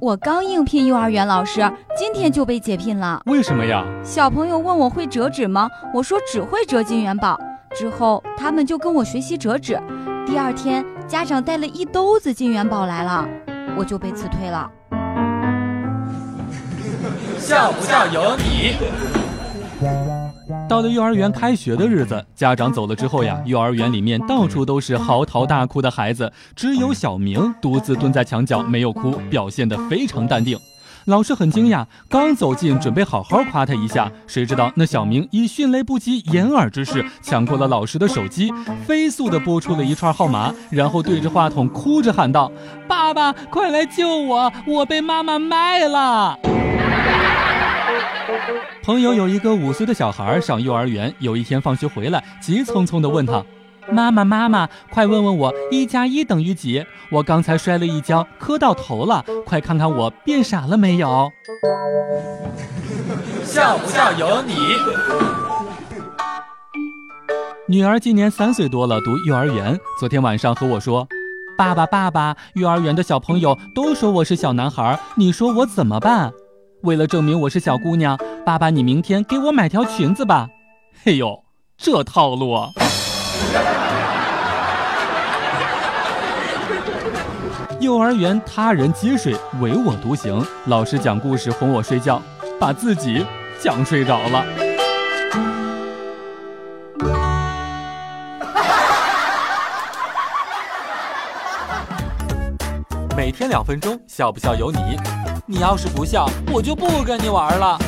我刚应聘幼儿园老师，今天就被解聘了。为什么呀？小朋友问我会折纸吗？我说只会折金元宝。之后他们就跟我学习折纸。第二天，家长带了一兜子金元宝来了，我就被辞退了。笑不笑由你。到了幼儿园开学的日子，家长走了之后呀，幼儿园里面到处都是嚎啕大哭的孩子，只有小明独自蹲在墙角没有哭，表现得非常淡定。老师很惊讶，刚走近准备好好夸他一下，谁知道那小明以迅雷不及掩耳之势抢过了老师的手机，飞速地拨出了一串号码，然后对着话筒哭着喊道：“爸爸，快来救我，我被妈妈卖了。”朋友有一个五岁的小孩上幼儿园，有一天放学回来，急匆匆地问他：“妈妈，妈妈，快问问我一加一等于几？我刚才摔了一跤，磕到头了，快看看我变傻了没有？”笑不笑由你。女儿今年三岁多了，读幼儿园。昨天晚上和我说：“爸爸，爸爸，幼儿园的小朋友都说我是小男孩，你说我怎么办？”为了证明我是小姑娘，爸爸，你明天给我买条裙子吧。嘿呦，这套路！啊！幼儿园他人积水，唯我独行。老师讲故事哄我睡觉，把自己讲睡着了。每天两分钟，笑不笑由你。你要是不笑，我就不跟你玩了。